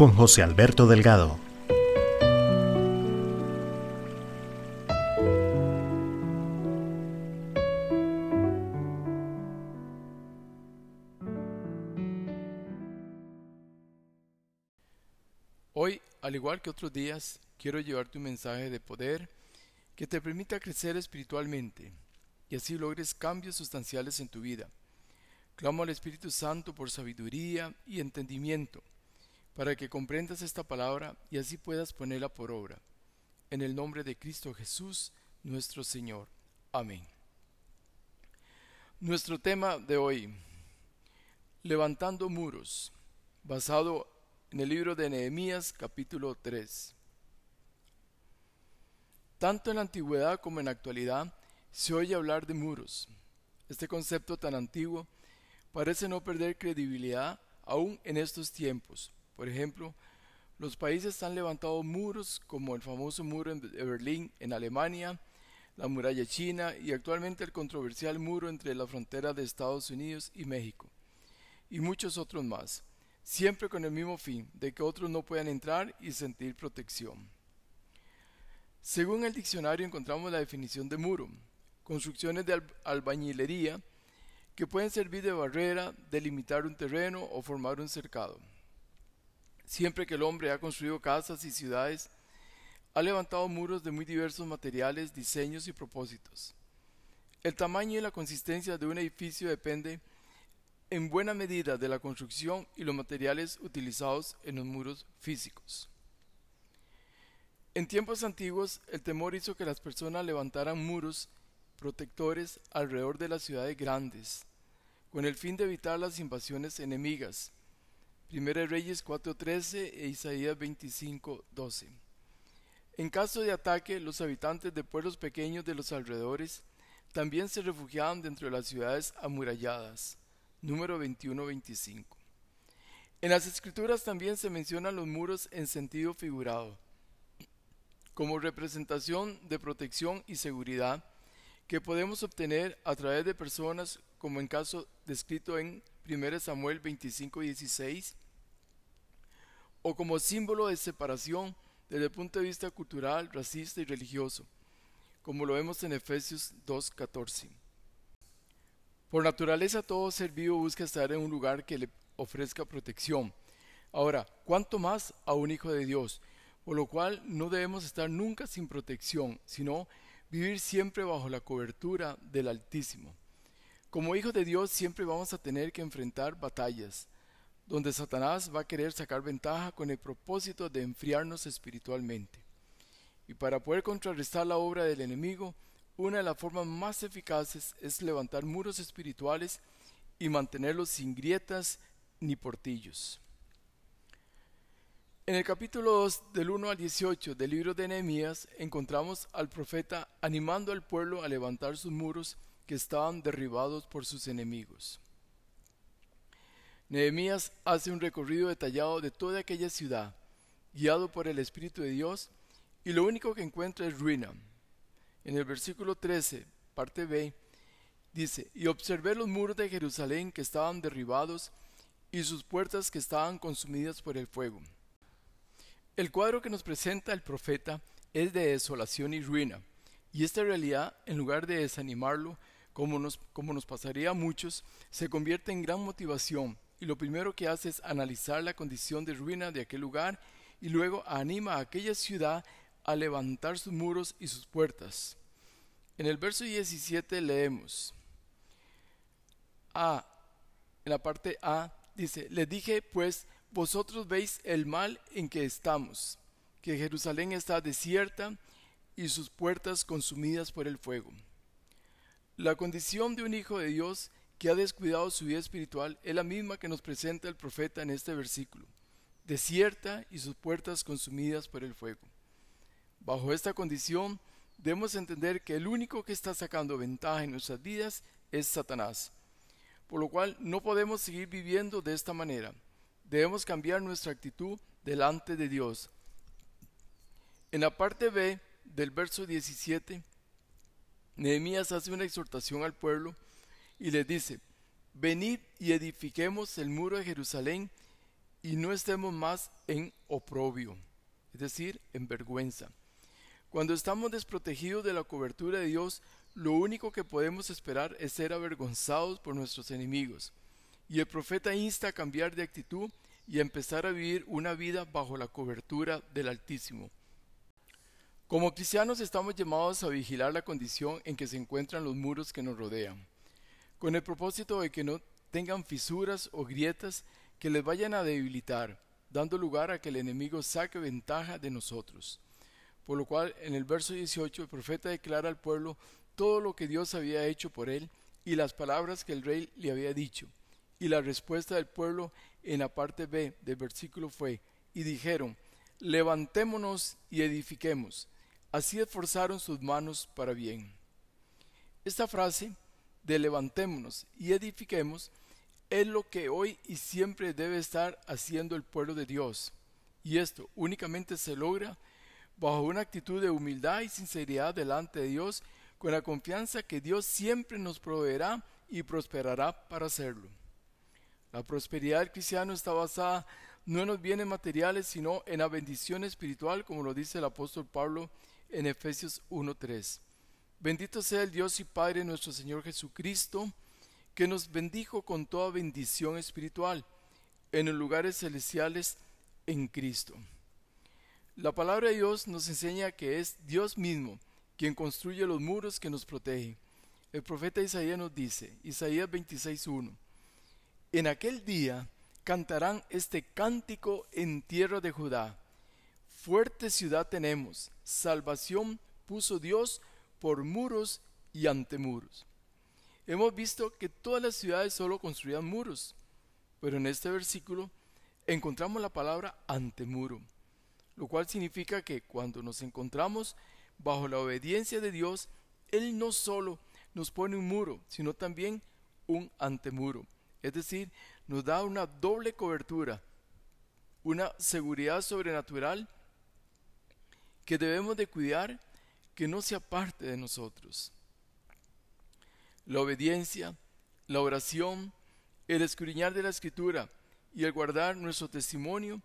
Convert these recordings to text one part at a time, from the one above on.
Con José Alberto Delgado. Hoy, al igual que otros días, quiero llevarte un mensaje de poder que te permita crecer espiritualmente y así logres cambios sustanciales en tu vida. Clamo al Espíritu Santo por sabiduría y entendimiento para que comprendas esta palabra y así puedas ponerla por obra. En el nombre de Cristo Jesús, nuestro Señor. Amén. Nuestro tema de hoy, levantando muros, basado en el libro de Nehemías capítulo 3. Tanto en la antigüedad como en la actualidad se oye hablar de muros. Este concepto tan antiguo parece no perder credibilidad aún en estos tiempos por ejemplo, los países han levantado muros como el famoso muro de Berlín en Alemania, la muralla china y actualmente el controversial muro entre la frontera de Estados Unidos y México, y muchos otros más, siempre con el mismo fin, de que otros no puedan entrar y sentir protección. Según el diccionario encontramos la definición de muro, construcciones de albañilería que pueden servir de barrera, delimitar un terreno o formar un cercado. Siempre que el hombre ha construido casas y ciudades, ha levantado muros de muy diversos materiales, diseños y propósitos. El tamaño y la consistencia de un edificio depende en buena medida de la construcción y los materiales utilizados en los muros físicos. En tiempos antiguos, el temor hizo que las personas levantaran muros protectores alrededor de las ciudades grandes, con el fin de evitar las invasiones enemigas Primera Reyes 4:13 e Isaías 25:12. En caso de ataque, los habitantes de pueblos pequeños de los alrededores también se refugiaban dentro de las ciudades amuralladas. Número 21-25. En las escrituras también se mencionan los muros en sentido figurado, como representación de protección y seguridad que podemos obtener a través de personas como en caso descrito en 1 Samuel 25:16 o como símbolo de separación desde el punto de vista cultural, racista y religioso, como lo vemos en Efesios 2.14. Por naturaleza todo ser vivo busca estar en un lugar que le ofrezca protección. Ahora, ¿cuánto más a un hijo de Dios? Por lo cual no debemos estar nunca sin protección, sino vivir siempre bajo la cobertura del Altísimo. Como hijos de Dios siempre vamos a tener que enfrentar batallas, donde Satanás va a querer sacar ventaja con el propósito de enfriarnos espiritualmente. Y para poder contrarrestar la obra del enemigo, una de las formas más eficaces es levantar muros espirituales y mantenerlos sin grietas ni portillos. En el capítulo 2 del 1 al 18 del libro de Nehemías encontramos al profeta animando al pueblo a levantar sus muros que estaban derribados por sus enemigos. Nehemías hace un recorrido detallado de toda aquella ciudad, guiado por el Espíritu de Dios, y lo único que encuentra es ruina. En el versículo 13, parte B, dice, y observé los muros de Jerusalén que estaban derribados y sus puertas que estaban consumidas por el fuego. El cuadro que nos presenta el profeta es de desolación y ruina, y esta realidad, en lugar de desanimarlo, como nos, como nos pasaría a muchos, se convierte en gran motivación y lo primero que hace es analizar la condición de ruina de aquel lugar y luego anima a aquella ciudad a levantar sus muros y sus puertas. En el verso 17 leemos, A, en la parte A, dice, le dije pues, vosotros veis el mal en que estamos, que Jerusalén está desierta y sus puertas consumidas por el fuego. La condición de un hijo de Dios que ha descuidado su vida espiritual es la misma que nos presenta el profeta en este versículo, desierta y sus puertas consumidas por el fuego. Bajo esta condición, debemos entender que el único que está sacando ventaja en nuestras vidas es Satanás, por lo cual no podemos seguir viviendo de esta manera. Debemos cambiar nuestra actitud delante de Dios. En la parte B del verso 17, Nehemías hace una exhortación al pueblo y les dice, venid y edifiquemos el muro de Jerusalén y no estemos más en oprobio, es decir, en vergüenza. Cuando estamos desprotegidos de la cobertura de Dios, lo único que podemos esperar es ser avergonzados por nuestros enemigos. Y el profeta insta a cambiar de actitud y a empezar a vivir una vida bajo la cobertura del Altísimo. Como cristianos estamos llamados a vigilar la condición en que se encuentran los muros que nos rodean con el propósito de que no tengan fisuras o grietas que les vayan a debilitar, dando lugar a que el enemigo saque ventaja de nosotros. Por lo cual, en el verso 18, el profeta declara al pueblo todo lo que Dios había hecho por él y las palabras que el rey le había dicho. Y la respuesta del pueblo en la parte B del versículo fue, y dijeron, levantémonos y edifiquemos. Así esforzaron sus manos para bien. Esta frase de levantémonos y edifiquemos es lo que hoy y siempre debe estar haciendo el pueblo de Dios. Y esto únicamente se logra bajo una actitud de humildad y sinceridad delante de Dios, con la confianza que Dios siempre nos proveerá y prosperará para hacerlo. La prosperidad del cristiano está basada no en los bienes materiales, sino en la bendición espiritual, como lo dice el apóstol Pablo en Efesios 1.3. Bendito sea el Dios y Padre nuestro Señor Jesucristo, que nos bendijo con toda bendición espiritual en los lugares celestiales en Cristo. La palabra de Dios nos enseña que es Dios mismo quien construye los muros que nos protege. El profeta Isaías nos dice, Isaías 26.1, En aquel día cantarán este cántico en tierra de Judá. Fuerte ciudad tenemos, salvación puso Dios por muros y antemuros. Hemos visto que todas las ciudades solo construían muros, pero en este versículo encontramos la palabra antemuro, lo cual significa que cuando nos encontramos bajo la obediencia de Dios, Él no solo nos pone un muro, sino también un antemuro. Es decir, nos da una doble cobertura, una seguridad sobrenatural que debemos de cuidar que no sea parte de nosotros. La obediencia, la oración, el escudriñar de la escritura y el guardar nuestro testimonio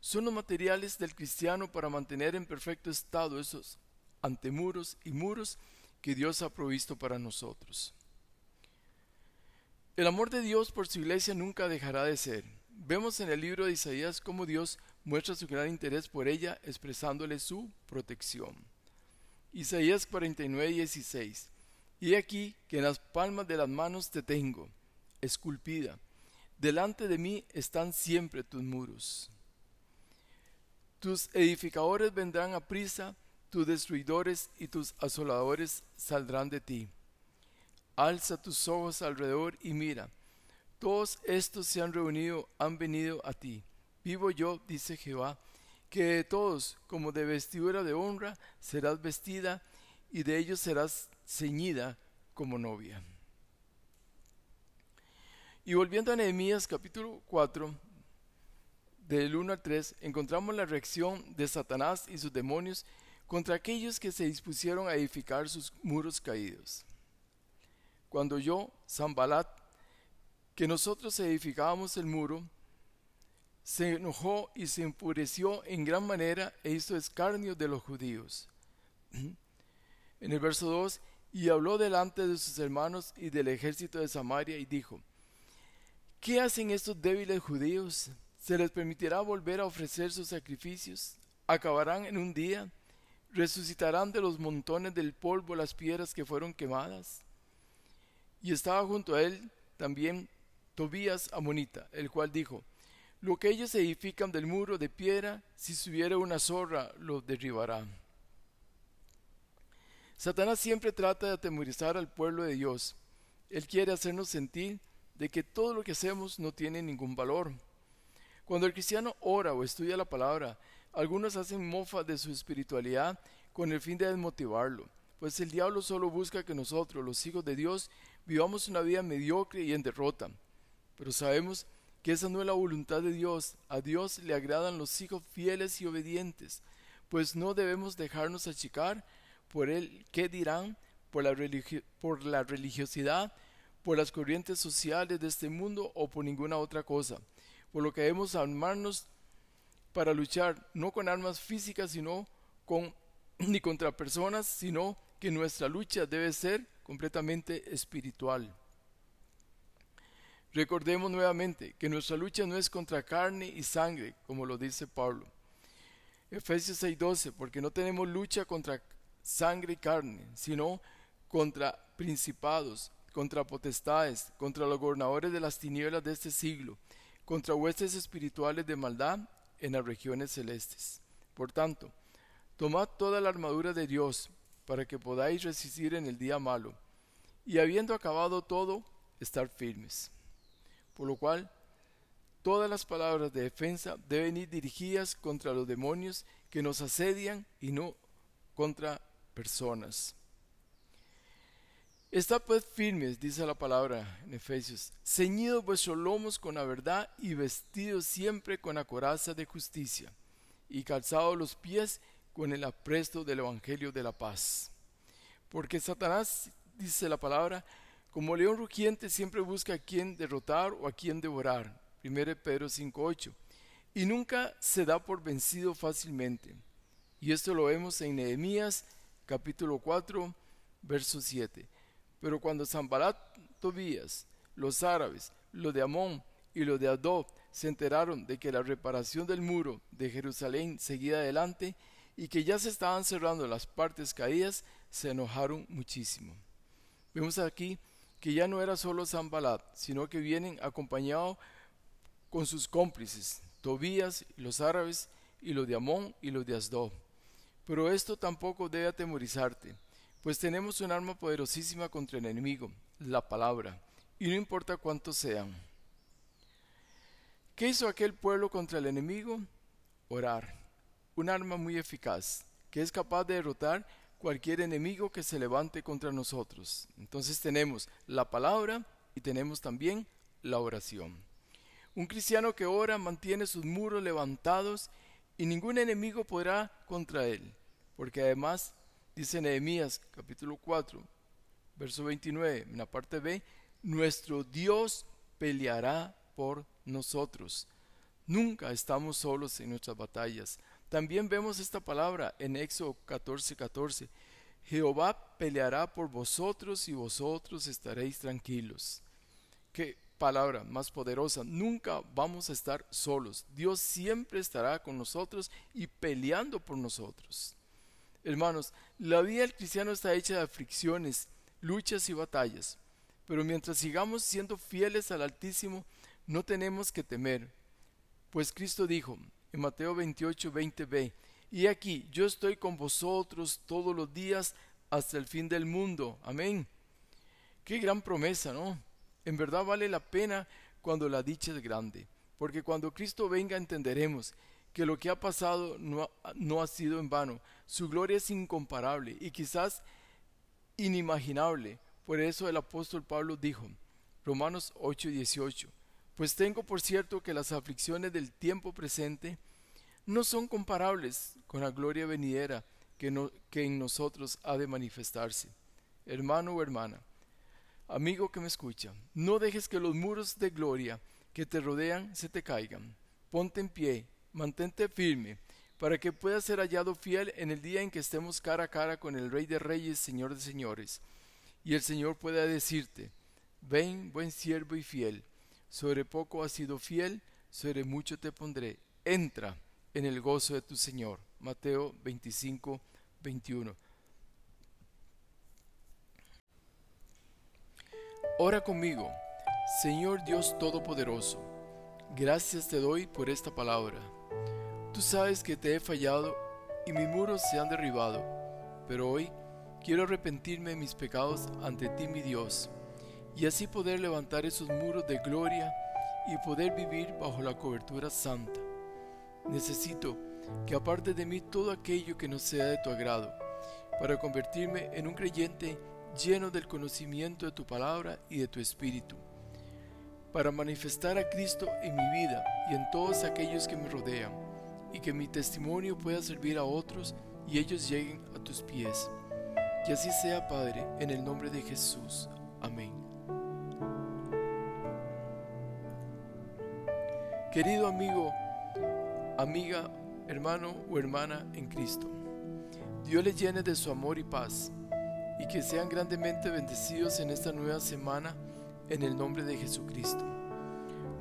son los materiales del cristiano para mantener en perfecto estado esos antemuros y muros que Dios ha provisto para nosotros. El amor de Dios por su iglesia nunca dejará de ser. Vemos en el libro de Isaías cómo Dios muestra su gran interés por ella expresándole su protección. Isaías 49, 16. Y aquí que en las palmas de las manos te tengo, esculpida. Delante de mí están siempre tus muros. Tus edificadores vendrán a prisa, tus destruidores y tus asoladores saldrán de ti. Alza tus ojos alrededor y mira. Todos estos se han reunido, han venido a ti. Vivo yo, dice Jehová, que de todos, como de vestidura de honra, serás vestida y de ellos serás ceñida como novia. Y volviendo a Nehemías capítulo 4, del 1 al 3, encontramos la reacción de Satanás y sus demonios contra aquellos que se dispusieron a edificar sus muros caídos. Cuando yo, Zambalat, que nosotros edificábamos el muro, se enojó y se enfureció en gran manera e hizo escarnio de los judíos. En el verso 2, y habló delante de sus hermanos y del ejército de Samaria y dijo, ¿qué hacen estos débiles judíos? ¿Se les permitirá volver a ofrecer sus sacrificios? ¿Acabarán en un día? ¿Resucitarán de los montones del polvo las piedras que fueron quemadas? Y estaba junto a él también Tobías Amonita, el cual dijo, lo que ellos edifican del muro de piedra, si subiera una zorra, lo derribará. Satanás siempre trata de atemorizar al pueblo de Dios. Él quiere hacernos sentir de que todo lo que hacemos no tiene ningún valor. Cuando el cristiano ora o estudia la palabra, algunos hacen mofa de su espiritualidad con el fin de desmotivarlo, pues el diablo solo busca que nosotros, los hijos de Dios, vivamos una vida mediocre y en derrota. Pero sabemos que esa no es la voluntad de Dios. A Dios le agradan los hijos fieles y obedientes, pues no debemos dejarnos achicar por el qué dirán, por la, por la religiosidad, por las corrientes sociales de este mundo o por ninguna otra cosa. Por lo que debemos armarnos para luchar no con armas físicas, sino con ni contra personas, sino que nuestra lucha debe ser completamente espiritual. Recordemos nuevamente que nuestra lucha no es contra carne y sangre, como lo dice Pablo. Efesios 6:12, porque no tenemos lucha contra sangre y carne, sino contra principados, contra potestades, contra los gobernadores de las tinieblas de este siglo, contra huestes espirituales de maldad en las regiones celestes. Por tanto, tomad toda la armadura de Dios para que podáis resistir en el día malo, y habiendo acabado todo, estar firmes. Por lo cual, todas las palabras de defensa deben ir dirigidas contra los demonios que nos asedian y no contra personas. Estad pues firmes, dice la palabra en Efesios, ceñidos vuestros lomos con la verdad y vestidos siempre con la coraza de justicia, y calzados los pies con el apresto del Evangelio de la paz. Porque Satanás, dice la palabra, como león rugiente siempre busca a quien derrotar o a quien devorar. 1 Pedro 5.8. Y nunca se da por vencido fácilmente. Y esto lo vemos en Nehemías capítulo 4, verso 7 pero cuando Zambalat, Tobías, los árabes, los de Amón y los de Adob se enteraron de que la reparación del muro de Jerusalén seguía adelante y que ya se estaban cerrando las partes caídas, se enojaron muchísimo. Vemos aquí que ya no era solo Zambalat, sino que vienen acompañados con sus cómplices, Tobías, los árabes, y los de Amón y los de Asdob. Pero esto tampoco debe atemorizarte pues tenemos un arma poderosísima contra el enemigo, la palabra, y no importa cuántos sean. ¿Qué hizo aquel pueblo contra el enemigo? Orar, un arma muy eficaz, que es capaz de derrotar cualquier enemigo que se levante contra nosotros. Entonces tenemos la palabra y tenemos también la oración. Un cristiano que ora mantiene sus muros levantados y ningún enemigo podrá contra él, porque además Dice Nehemías capítulo 4, verso 29, en la parte B, nuestro Dios peleará por nosotros. Nunca estamos solos en nuestras batallas. También vemos esta palabra en Éxodo 14, 14. Jehová peleará por vosotros y vosotros estaréis tranquilos. Qué palabra más poderosa. Nunca vamos a estar solos. Dios siempre estará con nosotros y peleando por nosotros. Hermanos, la vida del cristiano está hecha de aflicciones, luchas y batallas, pero mientras sigamos siendo fieles al Altísimo, no tenemos que temer, pues Cristo dijo en Mateo 28, 20b, y aquí yo estoy con vosotros todos los días hasta el fin del mundo. Amén. Qué gran promesa, ¿no? En verdad vale la pena cuando la dicha es grande, porque cuando Cristo venga entenderemos que lo que ha pasado no, no ha sido en vano. Su gloria es incomparable y quizás inimaginable. Por eso el apóstol Pablo dijo, Romanos 8:18, pues tengo por cierto que las aflicciones del tiempo presente no son comparables con la gloria venidera que, en nosotros ha de manifestarse. Hermano o hermana, amigo que me escucha, no dejes que los muros de gloria que te rodean se te caigan. Ponte en pie mantente firme, para que puedas ser hallado fiel en el día en que estemos cara a cara con el Rey de Reyes, Señor de Señores. Y el Señor pueda decirte, ven, buen siervo y fiel, sobre poco has sido fiel, sobre mucho te pondré, entra en el gozo de tu Señor. Mateo 25, 21. Ora conmigo, Señor Dios Todopoderoso, gracias te doy por esta palabra Tú sabes que te he fallado y mis muros se han derribado, pero hoy quiero arrepentirme de mis pecados ante ti, mi Dios, y así poder levantar esos muros de gloria y poder vivir bajo la cobertura santa. Necesito que aparte de mí todo aquello que no sea de tu agrado, para convertirme en un creyente lleno del conocimiento de tu palabra y de tu espíritu, para manifestar a Cristo en mi vida y en todos aquellos que me rodean, y que mi testimonio pueda servir a otros y ellos lleguen a tus pies. Que así sea, Padre, en el nombre de Jesús. Amén. Querido amigo, amiga, hermano o hermana en Cristo, Dios les llene de su amor y paz y que sean grandemente bendecidos en esta nueva semana en el nombre de Jesucristo.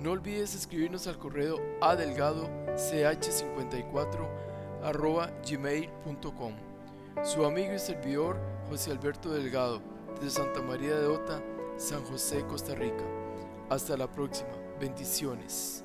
No olvides escribirnos al correo adelgado ch54 gmail.com. Su amigo y servidor José Alberto Delgado, de Santa María de Ota, San José, Costa Rica. Hasta la próxima. Bendiciones.